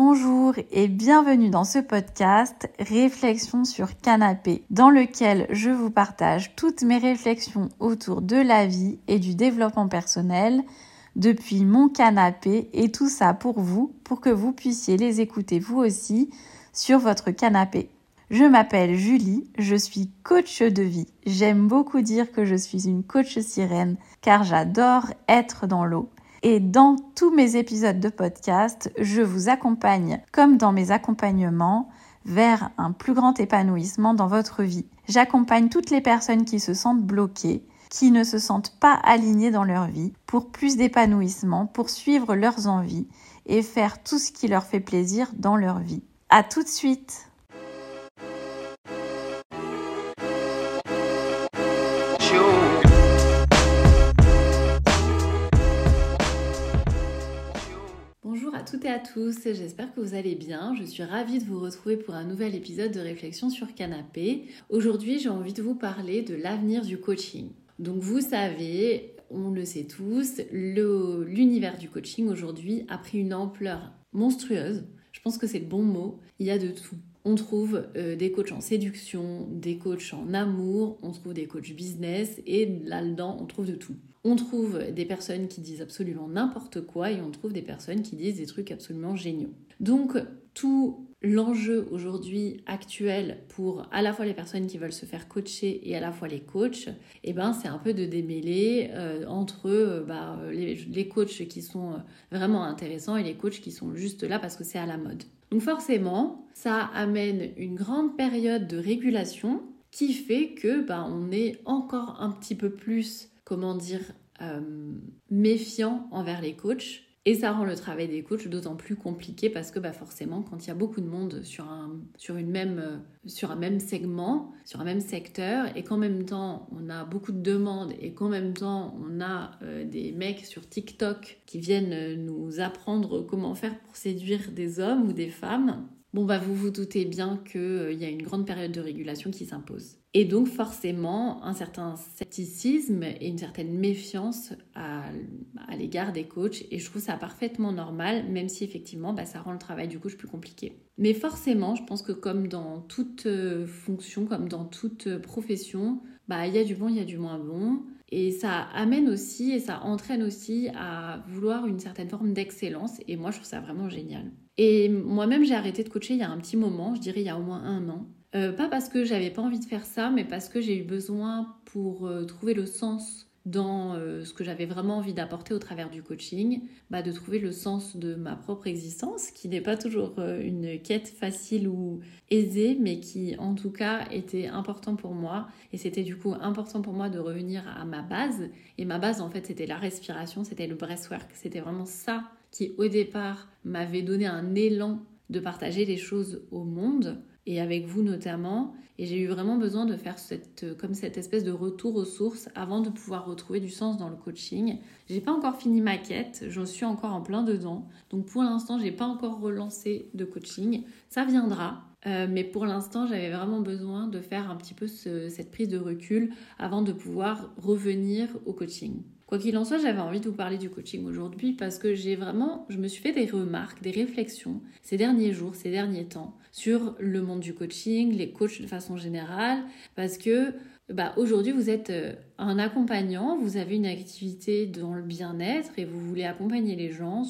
Bonjour et bienvenue dans ce podcast Réflexion sur canapé, dans lequel je vous partage toutes mes réflexions autour de la vie et du développement personnel depuis mon canapé et tout ça pour vous, pour que vous puissiez les écouter vous aussi sur votre canapé. Je m'appelle Julie, je suis coach de vie. J'aime beaucoup dire que je suis une coach sirène car j'adore être dans l'eau. Et dans tous mes épisodes de podcast, je vous accompagne, comme dans mes accompagnements, vers un plus grand épanouissement dans votre vie. J'accompagne toutes les personnes qui se sentent bloquées, qui ne se sentent pas alignées dans leur vie, pour plus d'épanouissement, pour suivre leurs envies et faire tout ce qui leur fait plaisir dans leur vie. À tout de suite! À tous, j'espère que vous allez bien. Je suis ravie de vous retrouver pour un nouvel épisode de Réflexion sur Canapé. Aujourd'hui, j'ai envie de vous parler de l'avenir du coaching. Donc vous savez, on le sait tous, l'univers du coaching aujourd'hui a pris une ampleur monstrueuse. Je pense que c'est le bon mot. Il y a de tout. On trouve euh, des coachs en séduction, des coachs en amour, on trouve des coachs business et là-dedans, on trouve de tout. On trouve des personnes qui disent absolument n'importe quoi et on trouve des personnes qui disent des trucs absolument géniaux. Donc tout l'enjeu aujourd'hui actuel pour à la fois les personnes qui veulent se faire coacher et à la fois les coachs, eh ben, c'est un peu de démêler euh, entre euh, bah, les, coachs qui sont vraiment intéressants et les coachs qui sont juste là parce que c'est à la mode. Donc forcément, ça amène une grande période de régulation qui fait que bah, on est encore un petit peu plus comment dire, euh, méfiant envers les coachs. Et ça rend le travail des coachs d'autant plus compliqué parce que bah forcément, quand il y a beaucoup de monde sur un, sur, une même, euh, sur un même segment, sur un même secteur, et qu'en même temps on a beaucoup de demandes et qu'en même temps on a euh, des mecs sur TikTok qui viennent nous apprendre comment faire pour séduire des hommes ou des femmes, bon bah vous vous doutez bien qu'il y a une grande période de régulation qui s'impose. Et donc forcément un certain scepticisme et une certaine méfiance à, l'égard des coachs. Et je trouve ça parfaitement normal, même si effectivement bah, ça rend le travail du coach plus compliqué. Mais forcément, je pense que comme dans toute euh, fonction, comme dans toute euh, profession, bah, il y a du bon, il y a du moins bon. Et ça amène aussi et ça entraîne aussi à vouloir une certaine forme d'excellence. Et moi, je trouve ça vraiment génial. Et moi-même, j'ai arrêté de coacher il y a un petit moment, je dirais il y a au moins un an. Euh, pas parce que j'avais pas envie de faire ça, mais parce que j'ai eu besoin pour euh, trouver le sens dans euh, ce que j'avais vraiment envie d'apporter au travers du coaching, bah, de trouver le sens de ma propre existence, qui n'est pas toujours une quête facile ou aisée, mais qui en tout cas était important pour moi. Et c'était du coup important pour moi de revenir à ma base. Et ma base, en fait, c'était la respiration, c'était le breathwork. C'était vraiment ça qui, au départ, m'avait donné un élan de partager les choses au monde et avec vous notamment. Et j'ai eu vraiment besoin de faire cette, comme cette espèce de retour aux sources avant de pouvoir retrouver du sens dans le coaching. J'ai pas encore fini ma quête, j'en suis encore en plein dedans. Donc pour l'instant, j'ai pas encore relancé de coaching. Ça viendra. Euh, mais pour l'instant, j'avais vraiment besoin de faire un petit peu cette prise de recul avant de pouvoir revenir au coaching. Quoi qu'il en soit, j'avais envie de vous parler du coaching aujourd'hui parce que j'ai vraiment, je me suis fait des remarques, des réflexions ces derniers jours, ces derniers temps sur le monde du coaching, les coachs de façon générale, parce que bah, aujourd'hui vous êtes euh, un accompagnant, vous avez une activité dans le bien-être et vous voulez accompagner les gens,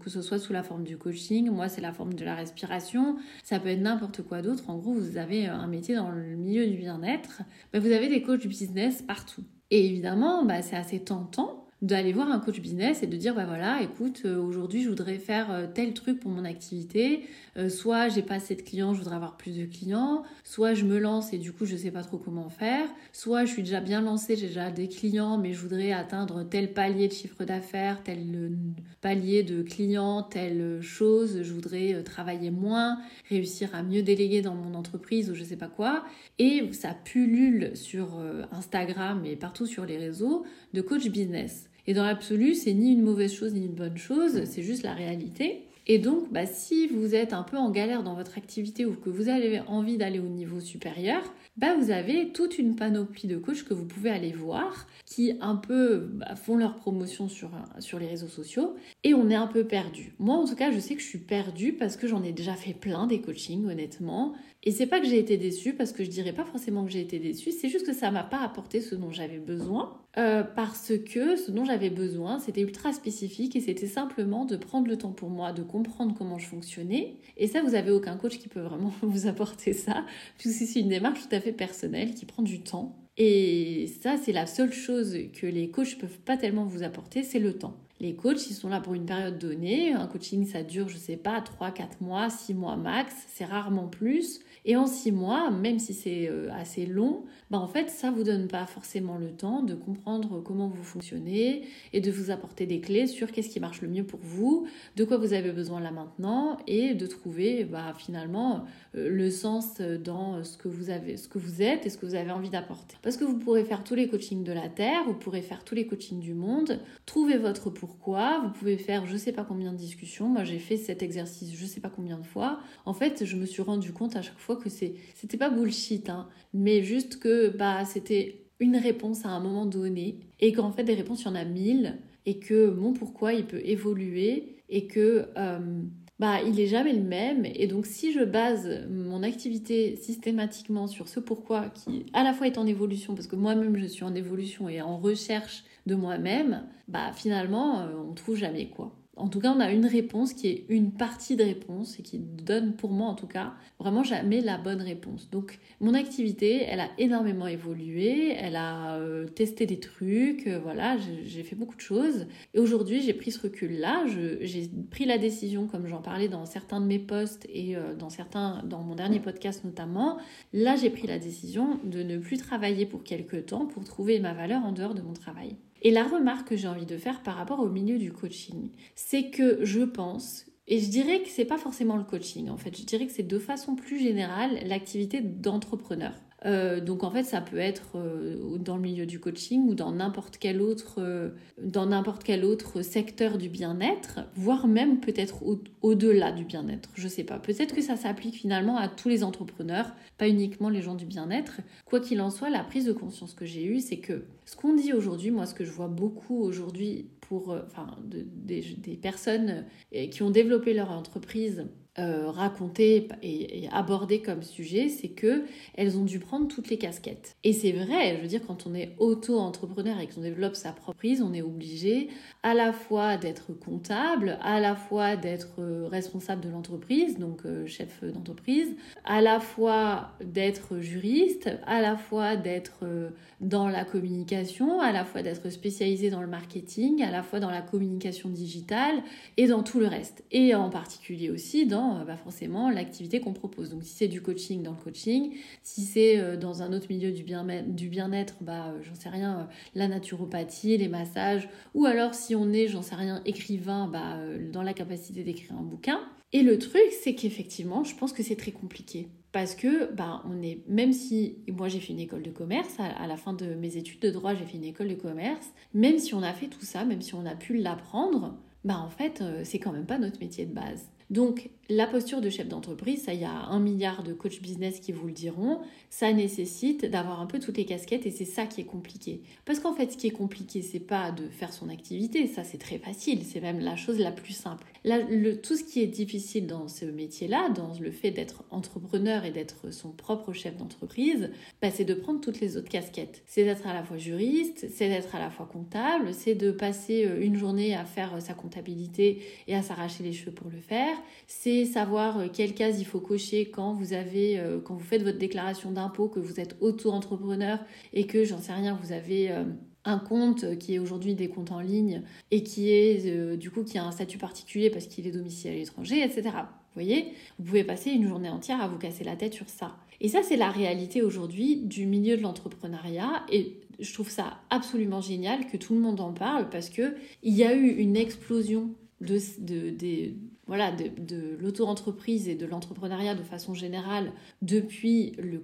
que ce soit sous la forme du coaching, moi c'est la forme de la respiration, ça peut être n'importe quoi d'autre. En gros, vous avez un métier dans le milieu du bien-être, bah, vous avez des coachs business partout. Et évidemment, bah, c'est assez tentant d'aller voir un coach business et de dire bah voilà écoute euh, aujourd'hui je voudrais faire euh, tel truc pour mon activité. Euh, soit j'ai pas assez de clients je voudrais avoir plus de clients. Soit je me lance et du coup je sais pas trop comment faire. Soit je suis déjà bien lancée j'ai déjà des clients mais je voudrais atteindre tel palier de chiffre d'affaires tel palier de clients telle chose. Je voudrais travailler moins réussir à mieux déléguer dans mon entreprise ou je sais pas quoi. Et ça pullule sur Instagram et partout sur les réseaux de coach business et dans l'absolu, c'est ni une mauvaise chose ni une bonne chose, c'est juste la réalité. Et donc, bah, si vous êtes un peu en galère dans votre activité ou que vous avez envie d'aller au niveau supérieur, bah, vous avez toute une panoplie de coachs que vous pouvez aller voir qui un peu bah, font leur promotion sur, sur les réseaux sociaux et on est un peu perdu. Moi, en tout cas, je sais que je suis perdue parce que j'en ai déjà fait plein des coachings, honnêtement. Et c'est pas que j'ai été déçue parce que je dirais pas forcément que j'ai été déçue, c'est juste que ça m'a pas apporté ce dont j'avais besoin. Euh, parce que ce dont j'avais besoin, c'était ultra spécifique et c'était simplement de prendre le temps pour moi, de comprendre comment je fonctionnais. Et ça, vous avez aucun coach qui peut vraiment vous apporter ça, puisque c'est une démarche tout à fait personnelle qui prend du temps. Et ça, c'est la seule chose que les coachs peuvent pas tellement vous apporter, c'est le temps. Les coachs, ils sont là pour une période donnée. Un coaching, ça dure, je sais pas, 3, 4 mois, 6 mois max. C'est rarement plus. Et en six mois, même si c'est euh, assez long, bah en fait, ça vous donne pas forcément le temps de comprendre comment vous fonctionnez et de vous apporter des clés sur qu'est-ce qui marche le mieux pour vous, de quoi vous avez besoin là maintenant et de trouver bah, finalement euh, le sens dans ce que vous avez, ce que vous êtes et ce que vous avez envie d'apporter. Parce que vous pourrez faire tous les coachings de la terre, vous pourrez faire tous les coachings du monde, trouver votre pourquoi, vous pouvez faire je sais pas combien de discussions. Moi, j'ai fait cet exercice je sais pas combien de fois. En fait, je me suis rendu compte à chaque fois que c'était pas bullshit, hein, mais juste que bah, c'était une réponse à un moment donné et qu'en fait, des réponses, il y en a mille et que mon pourquoi, il peut évoluer et que euh, bah, il est jamais le même. Et donc, si je base mon activité systématiquement sur ce pourquoi qui, à la fois, est en évolution, parce que moi-même, je suis en évolution et en recherche de moi-même, bah, finalement, euh, on trouve jamais quoi en tout cas, on a une réponse qui est une partie de réponse et qui donne pour moi en tout cas vraiment jamais la bonne réponse. Donc mon activité, elle a énormément évolué, elle a euh, testé des trucs, euh, voilà, j'ai fait beaucoup de choses. Et aujourd'hui, j'ai pris ce recul-là, j'ai pris la décision, comme j'en parlais dans certains de mes posts et euh, dans certains, dans mon dernier podcast notamment, là j'ai pris la décision de ne plus travailler pour quelques temps pour trouver ma valeur en dehors de mon travail. Et la remarque que j'ai envie de faire par rapport au milieu du coaching, c'est que je pense et je dirais que c'est pas forcément le coaching en fait, je dirais que c'est de façon plus générale l'activité d'entrepreneur. Euh, donc en fait, ça peut être euh, dans le milieu du coaching ou dans n'importe quel autre, euh, dans n'importe quel autre secteur du bien-être, voire même peut-être au-delà du bien-être. Je sais pas. Peut-être que ça s'applique finalement à tous les entrepreneurs, pas uniquement les gens du bien-être. Quoi qu'il en soit, la prise de conscience que j'ai eue, c'est que ce qu'on dit aujourd'hui, moi, ce que je vois beaucoup aujourd'hui pour, enfin, des personnes qui ont développé leur entreprise euh, et, aborder comme sujet, c'est que elles ont dû prendre toutes les casquettes. Et c'est vrai, je veux dire, quand on est auto-entrepreneur et qu'on développe sa propre prise, on est obligé à la fois d'être comptable, à la fois d'être euh, responsable de l'entreprise, donc euh, chef d'entreprise, à la fois d'être juriste, à la fois d'être dans la communication, à la fois d'être spécialisé dans le marketing, à la fois dans la communication digitale et dans tout le reste. Et en particulier aussi dans euh, bah forcément l'activité qu'on propose. Donc si c'est du coaching dans le coaching, si c'est euh, dans un autre milieu du bien-être, bah euh, j'en sais rien, la naturopathie, les massages, ou alors si on est, j'en sais rien, écrivain, bah dans la capacité d'écrire un bouquin. Et le truc, c'est qu'effectivement, je pense que c'est très compliqué. Parce que, bah, on est, même si moi j'ai fait une école de commerce, à, la fin de mes études de droit, j'ai fait une école de commerce, même si on a fait tout ça, même si on a pu l'apprendre, bah en fait, c'est quand même pas notre métier de base. Donc la posture de chef d'entreprise, ça y a un milliard de coach business qui vous le diront, ça nécessite d'avoir un peu toutes les casquettes et c'est ça qui est compliqué. Parce qu'en fait ce qui est compliqué c'est pas de faire son activité, ça c'est très facile, c'est même la chose la plus simple. le, tout ce qui est difficile dans ce métier-là, dans le fait d'être entrepreneur et d'être son propre chef d'entreprise, bah, c'est de prendre toutes les autres casquettes. C'est d'être à la fois juriste, c'est d'être à la fois comptable, c'est de passer euh, une journée à faire euh, sa comptabilité et à s'arracher les cheveux pour le faire, c'est savoir euh, quelle case il faut cocher quand vous avez, euh, quand vous faites votre déclaration d'impôt, que vous êtes auto-entrepreneur et que, j'en sais rien, vous avez euh, un compte qui est aujourd'hui des comptes en ligne et qui est du coup qui a un statut particulier parce qu'il est domicilié à l'étranger, etc. Vous voyez, vous pouvez passer une journée entière à vous casser la tête sur ça. Et ça, c'est la réalité aujourd'hui du milieu de l'entrepreneuriat. Et je trouve ça absolument génial que tout le monde en parle parce que il y a eu une explosion de, de, voilà, de, l'auto-entreprise et de l'entrepreneuriat de façon générale depuis le,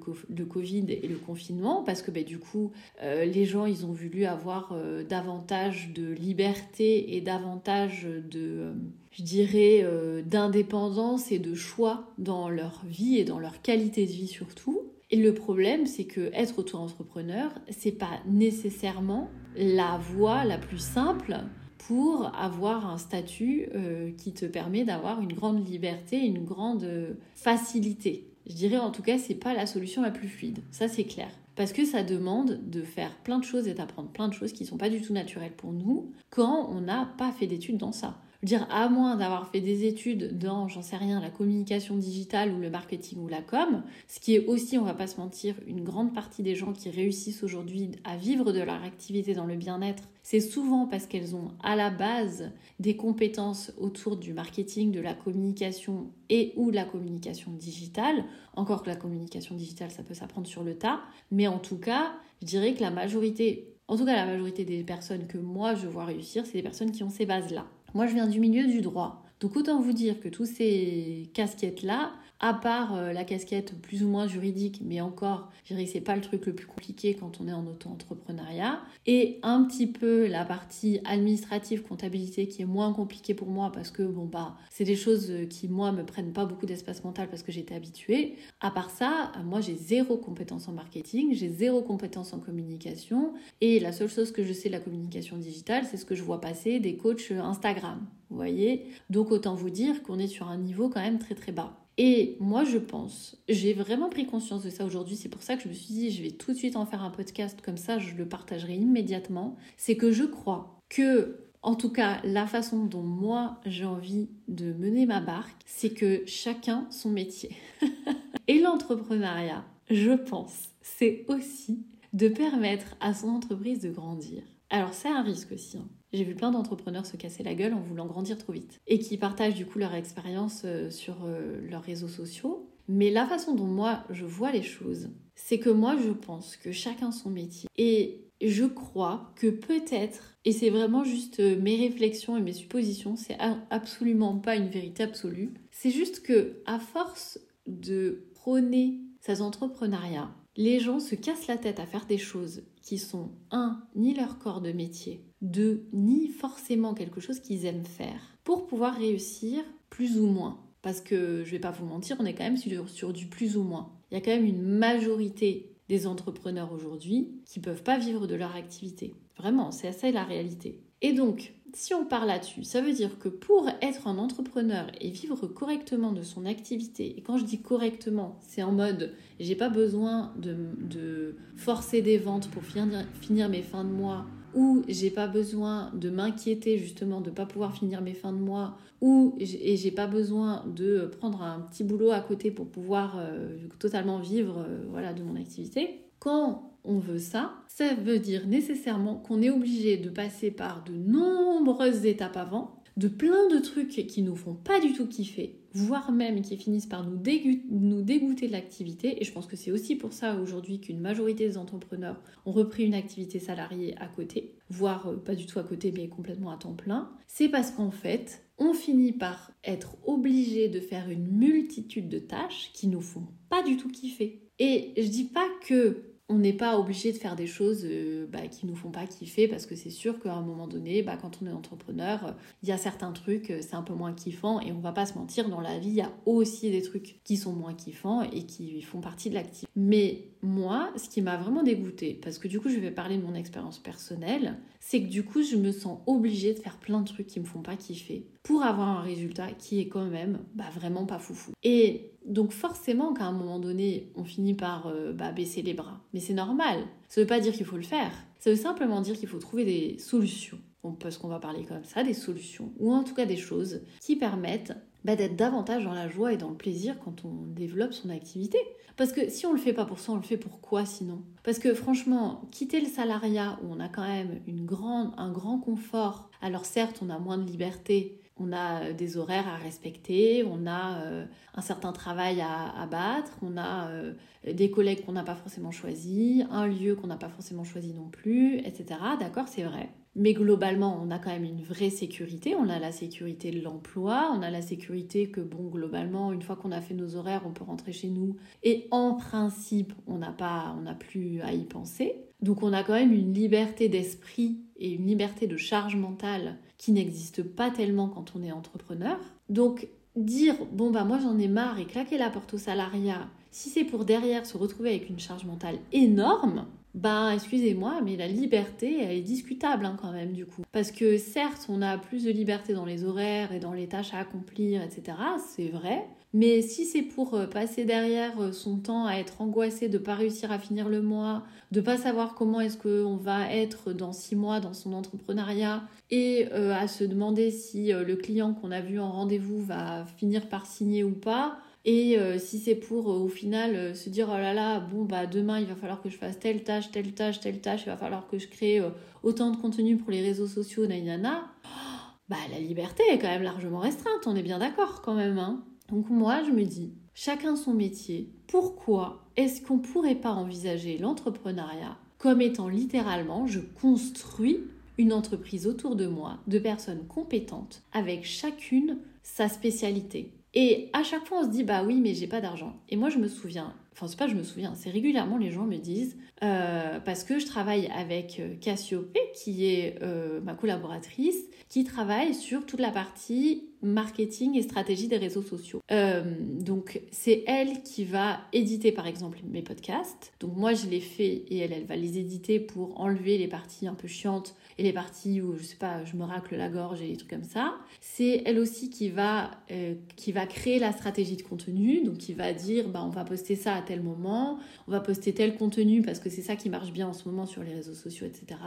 Covid et le confinement, parce que ben, du coup, euh, les gens, ils ont voulu avoir euh, davantage de liberté et davantage de, euh, je dirais, d'indépendance et de choix dans leur vie et dans leur qualité de vie surtout. Et le problème, c'est que être auto-entrepreneur, c'est pas nécessairement la voie la plus simple pour avoir un statut euh, qui te permet d'avoir une grande liberté, une grande euh, facilité. Je dirais en tout cas, c'est pas la solution la plus fluide. Ça, c'est clair. Parce que ça demande de faire plein de choses et d'apprendre plein de choses qui sont pas du tout naturelles pour nous quand on n'a pas fait d'études dans ça dire, à moins d'avoir fait des études dans, j'en sais rien, la communication digitale ou le marketing ou la com, ce qui est aussi, on va pas se mentir, une grande partie des gens qui réussissent aujourd'hui à vivre de leur activité dans le bien-être, c'est souvent parce qu'elles ont à la base des compétences autour du marketing, de la communication et ou de la communication digitale. Encore que la communication digitale, ça peut s'apprendre sur le tas, mais en tout cas, je dirais que la majorité, en tout cas la majorité des personnes que moi je vois réussir, c'est des personnes qui ont ces bases-là. Moi, je viens du milieu du droit. Donc autant vous dire que tous ces casquettes-là, à part euh, la casquette plus ou moins juridique, mais encore, je dirais que c'est pas le truc le plus compliqué quand on est en auto-entrepreneuriat, et un petit peu la partie administrative, comptabilité qui est moins compliquée pour moi parce que bon bah c'est des choses qui moi me prennent pas beaucoup d'espace mental parce que j'étais habituée. À part ça, moi j'ai zéro compétence en marketing, j'ai zéro compétence en communication, et la seule chose que je sais de la communication digitale, c'est ce que je vois passer des coachs Instagram. Vous voyez Donc autant vous dire qu'on est sur un niveau quand même très très bas. Et moi, je pense, j'ai vraiment pris conscience de ça aujourd'hui. C'est pour ça que je me suis dit, je vais tout de suite en faire un podcast comme ça, je le partagerai immédiatement. C'est que je crois que, en tout cas, la façon dont moi j'ai envie de mener ma barque, c'est que chacun son métier. Et l'entrepreneuriat, je pense, c'est aussi de permettre à son entreprise de grandir. Alors c'est un risque aussi. Hein. J'ai vu plein d'entrepreneurs se casser la gueule en voulant grandir trop vite et qui partagent du coup leur expérience euh, sur euh, leurs réseaux sociaux. Mais la façon dont moi je vois les choses, c'est que moi je pense que chacun son métier et je crois que peut-être, et c'est vraiment juste euh, mes réflexions et mes suppositions, c'est absolument pas une vérité absolue. C'est juste que à force de prôner ces entrepreneuriats, les gens se cassent la tête à faire des choses qui sont, un, ni leur corps de métier, deux, ni forcément quelque chose qu'ils aiment faire, pour pouvoir réussir plus ou moins. Parce que je vais pas vous mentir, on est quand même sur, du plus ou moins. Il y a quand même une majorité des entrepreneurs aujourd'hui qui peuvent pas vivre de leur activité. Vraiment, c'est ça la réalité. Et donc, si on part là-dessus, ça veut dire que pour être un entrepreneur et vivre correctement de son activité, et quand je dis correctement, c'est en mode j'ai pas besoin de, forcer des ventes pour finir, finir mes fins de mois, ou j'ai pas besoin de m'inquiéter justement de pas pouvoir finir mes fins de mois, ou et j'ai pas besoin de prendre un petit boulot à côté pour pouvoir euh, totalement vivre euh, voilà, de mon activité. Quand on veut ça, ça veut dire nécessairement qu'on est obligé de passer par de nombreuses étapes avant, de plein de trucs qui nous font pas du tout kiffer, voire même qui finissent par nous, dégoûter de l'activité. Et je pense que c'est aussi pour ça aujourd'hui qu'une majorité des entrepreneurs ont repris une activité salariée à côté, voire euh, pas du tout à côté, mais complètement à temps plein. C'est parce qu'en fait, on finit par être obligé de faire une multitude de tâches qui nous font pas du tout kiffer. Et je dis pas que on n'est pas obligé de faire des choses euh, bah, qui nous font pas kiffer parce que c'est sûr qu'à un moment donné, bah, quand on est entrepreneur, il y a certains trucs, euh, c'est un peu moins kiffant et on va pas se mentir, dans la vie, il y a aussi des trucs qui sont moins kiffants et qui font partie de l'activité. Mais moi, ce qui m'a vraiment dégoûté, parce que du coup, je vais parler de mon expérience personnelle, c'est que du coup, je me sens obligée de faire plein de trucs qui me font pas kiffer pour avoir un résultat qui est quand même bah, vraiment pas foufou. Et donc forcément qu'à un moment donné, on finit par euh, bah, baisser les bras. Mais c'est normal. Ça veut pas dire qu'il faut le faire. Ça veut simplement dire qu'il faut trouver des solutions. parce qu'on va parler comme ça, des solutions, ou en tout cas des choses qui permettent bah, d'être davantage dans la joie et dans le plaisir quand on développe son activité. Parce que si on le fait pas pour ça, on le fait pour quoi sinon? Parce que franchement, quitter le salariat où on a quand même une grande, un grand confort, alors certes on a moins de liberté, on a euh, des horaires à respecter, on a euh, un certain travail à, battre, on a euh, des collègues qu'on n'a pas forcément choisis, un lieu qu'on n'a pas forcément choisi non plus, etc. D'accord, c'est vrai. Mais globalement, on a quand même une vraie sécurité. On a la sécurité de l'emploi, on a la sécurité que, bon, globalement, une fois qu'on a fait nos horaires, on peut rentrer chez nous. Et en principe, on n'a pas, on n'a plus à y penser. Donc on a quand même une liberté d'esprit et une liberté de charge mentale qui n'existe pas tellement quand on est entrepreneur. Donc dire bon bah moi j'en ai marre et claquer la porte au salariat, si c'est pour derrière se retrouver avec une charge mentale énorme, ben excusez-moi, mais la liberté, elle est discutable hein, quand même du coup. Parce que certes, on a plus de liberté dans les horaires et dans les tâches à accomplir, etc. C'est vrai. Mais si c'est pour euh, passer derrière euh, son temps à être angoissé de pas réussir à finir le mois, de pas savoir comment est-ce qu'on va être dans six mois dans son entrepreneuriat et euh, à se demander si le client qu'on a vu en rendez-vous va finir par signer ou pas, et si c'est pour au final se dire oh là là, bon bah demain il va falloir que je fasse telle tâche, telle tâche, telle tâche, il va falloir que je crée autant de contenu pour les réseaux sociaux, nanana, bah la liberté est quand même largement restreinte, on est bien d'accord quand même. Hein donc moi, je me dis, chacun son métier, pourquoi est-ce qu'on pourrait pas envisager l'entrepreneuriat comme étant littéralement, je construis une entreprise autour de moi de personnes compétentes avec chacune sa spécialité? Et à chaque fois, on se dit, bah oui, mais j'ai pas d'argent. Et moi, je me souviens, enfin, c'est pas je me souviens, c'est régulièrement les gens me disent, euh, parce que je travaille avec euh, Cassiope, qui est euh, ma collaboratrice, qui travaille sur toute la partie marketing et stratégie des réseaux sociaux. Euh, donc c'est elle qui va éditer par exemple mes podcasts. Donc moi je les fais et elle, elle va les éditer pour enlever les parties un peu chiantes et les parties où je sais pas, je me racle la gorge et des trucs comme ça. C'est elle aussi qui va euh, qui va créer la stratégie de contenu. Donc qui va dire bah on va poster ça à tel moment, on va poster tel contenu parce que c'est ça qui marche bien en ce moment sur les réseaux sociaux, etc.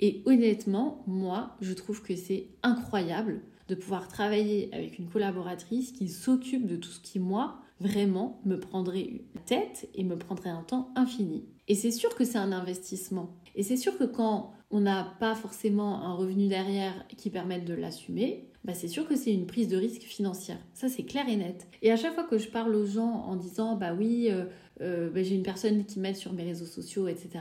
Et honnêtement, moi je trouve que c'est incroyable de pouvoir travailler avec une collaboratrice qui s'occupe de tout ce qui, moi, vraiment me prendrait la tête et me prendrait un temps infini. Et c'est sûr que c'est un investissement. Et c'est sûr que quand on n'a pas forcément un revenu derrière qui permette de l'assumer, bah c'est sûr que c'est une prise de risque financière. Ça, c'est clair et net. Et à chaque fois que je parle aux gens en disant, bah oui, euh, euh, bah, j'ai une personne qui m'aide sur mes réseaux sociaux, etc.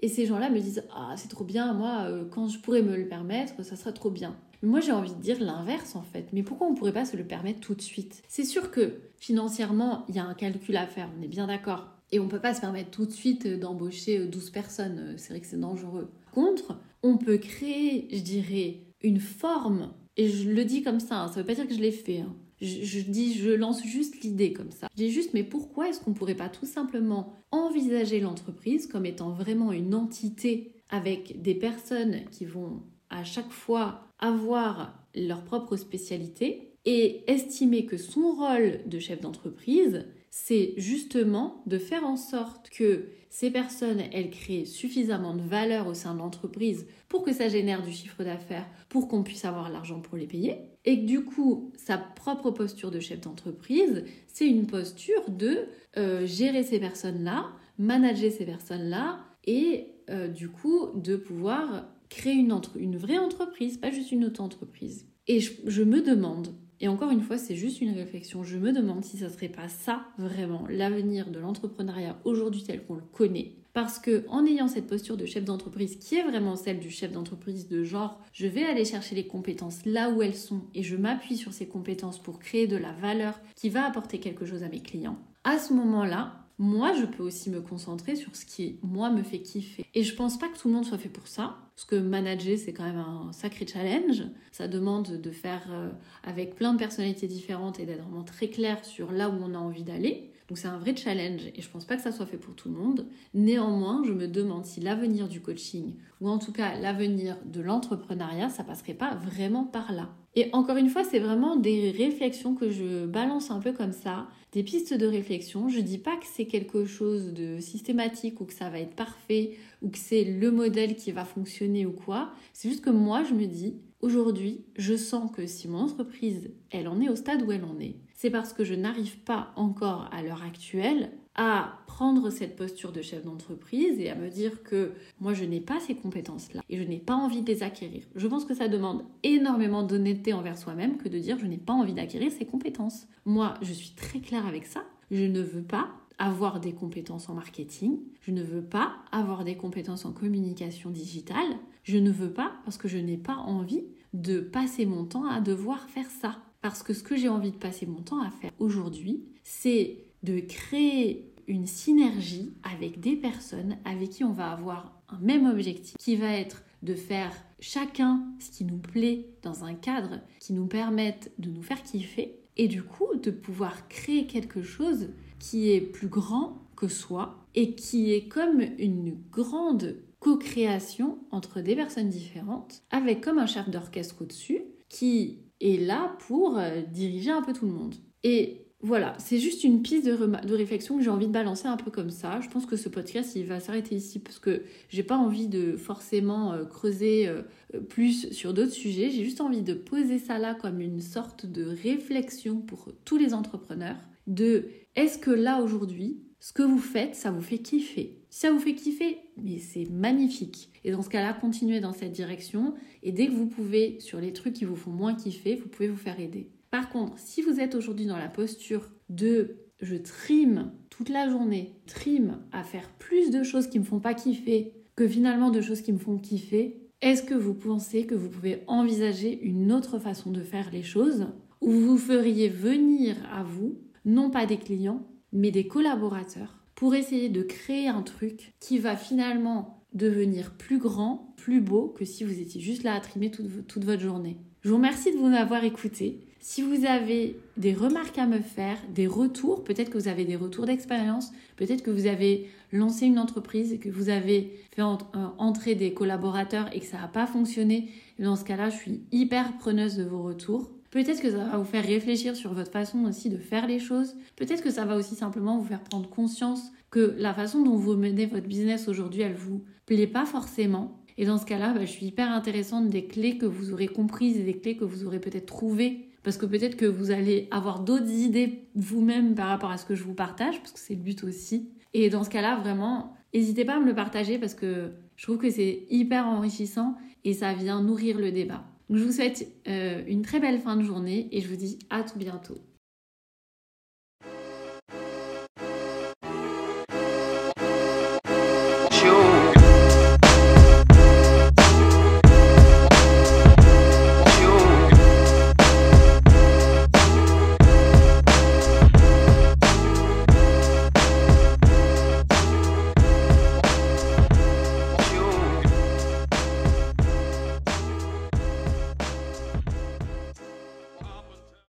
Et ces gens-là me disent, ah, c'est trop bien, moi, euh, quand je pourrais me le permettre, ça serait trop bien. Moi, j'ai envie de dire l'inverse en fait. Mais pourquoi on ne pourrait pas se le permettre tout de suite? C'est sûr que financièrement, il y a un calcul à faire, on est bien d'accord. Et on ne peut pas se permettre tout de suite d'embaucher 12 personnes. C'est vrai que c'est dangereux. Contre, on peut créer, je dirais, une forme, et je le dis comme ça, hein, ça veut pas dire que je l'ai fait. Hein. Je, je, dis, je lance juste l'idée comme ça. Je dis juste, mais pourquoi est-ce qu'on ne pourrait pas tout simplement envisager l'entreprise comme étant vraiment une entité avec des personnes qui vont à chaque fois avoir leur propre spécialité et estimer que son rôle de chef d'entreprise, c'est justement de faire en sorte que ces personnes, elles créent suffisamment de valeur au sein de l'entreprise pour que ça génère du chiffre d'affaires, pour qu'on puisse avoir l'argent pour les payer. Et que du coup, sa propre posture de chef d'entreprise, c'est une posture de euh, gérer ces personnes-là, manager ces personnes-là et euh, du coup de pouvoir créer une, une vraie entreprise, pas juste une auto-entreprise. Et je, me demande, et encore une fois, c'est juste une réflexion, je me demande si ça serait pas ça vraiment l'avenir de l'entrepreneuriat aujourd'hui tel qu'on le connaît. Parce que en ayant cette posture de chef d'entreprise qui est vraiment celle du chef d'entreprise de genre je vais aller chercher les compétences là où elles sont et je m'appuie sur ces compétences pour créer de la valeur qui va apporter quelque chose à mes clients. À ce moment-là, moi, je peux aussi me concentrer sur ce qui, moi, me fait kiffer. Et je pense pas que tout le monde soit fait pour ça, parce que manager, c'est quand même un sacré challenge. Ça demande de faire euh, avec plein de personnalités différentes et d'être vraiment très clair sur là où on a envie d'aller. Donc c'est un vrai challenge et je pense pas que ça soit fait pour tout le monde. Néanmoins, je me demande si l'avenir du coaching ou en tout cas l'avenir de l'entrepreneuriat, ça passerait pas vraiment par là. Et encore une fois, c'est vraiment des réflexions que je balance un peu comme ça, des pistes de réflexion. Je dis pas que c'est quelque chose de systématique ou que ça va être parfait ou que c'est le modèle qui va fonctionner ou quoi. C'est juste que moi, je me dis, aujourd'hui, je sens que si mon entreprise, elle en est au stade où elle en est, c'est parce que je n'arrive pas encore à l'heure actuelle à prendre cette posture de chef d'entreprise et à me dire que moi je n'ai pas ces compétences-là et je n'ai pas envie de les acquérir. Je pense que ça demande énormément d'honnêteté envers soi-même que de dire je n'ai pas envie d'acquérir ces compétences. Moi, je suis très claire avec ça. Je ne veux pas avoir des compétences en marketing, je ne veux pas avoir des compétences en communication digitale. Je ne veux pas parce que je n'ai pas envie de passer mon temps à devoir faire ça. Parce que ce que j'ai envie de passer mon temps à faire aujourd'hui, c'est de créer une synergie avec des personnes avec qui on va avoir un même objectif, qui va être de faire chacun ce qui nous plaît dans un cadre qui nous permette de nous faire kiffer et du coup de pouvoir créer quelque chose qui est plus grand que soi et qui est comme une grande co-création entre des personnes différentes avec comme un chef d'orchestre au-dessus qui est là pour euh, diriger un peu tout le monde. Et voilà, c'est juste une piste de, réflexion que j'ai envie de balancer un peu comme ça. Je pense que ce podcast, il va s'arrêter ici parce que j'ai pas envie de forcément euh, creuser euh, plus sur d'autres sujets. J'ai juste envie de poser ça là comme une sorte de réflexion pour tous les entrepreneurs de est-ce que là aujourd'hui, ce que vous faites, ça vous fait kiffer? Si ça vous fait kiffer, mais c'est magnifique. Et dans ce cas-là, continuez dans cette direction. Et dès que vous pouvez, sur les trucs qui vous font moins kiffer, vous pouvez vous faire aider. Par contre, si vous êtes aujourd'hui dans la posture de je trime toute la journée, trime à faire plus de choses qui me font pas kiffer que finalement de choses qui me font kiffer, est-ce que vous pensez que vous pouvez envisager une autre façon de faire les choses où vous feriez venir à vous non pas des clients, mais des collaborateurs pour essayer de créer un truc qui va finalement devenir plus grand, plus beau que si vous étiez juste là à trimer toute, votre journée. Je vous remercie de vous avoir écouté. Si vous avez des remarques à me faire, des retours, peut-être que vous avez des retours d'expérience, peut-être que vous avez lancé une entreprise que vous avez fait euh, entrer des collaborateurs et que ça n'a pas fonctionné, dans ce cas-là, je suis hyper preneuse de vos retours. Peut-être que ça va vous faire réfléchir sur votre façon aussi de faire les choses. Peut-être que ça va aussi simplement vous faire prendre conscience que la façon dont vous menez votre business aujourd'hui, elle vous plaît pas forcément. Et dans ce cas-là, bah, je suis hyper intéressante des clés que vous aurez comprises et des clés que vous aurez peut-être trouvées parce que peut-être que vous allez avoir d'autres idées vous-même par rapport à ce que je vous partage, parce que c'est le but aussi. Et dans ce cas-là, vraiment, n'hésitez pas à me le partager parce que je trouve que c'est hyper enrichissant et ça vient nourrir le débat. Je vous souhaite euh, une très belle fin de journée et je vous dis à tout bientôt.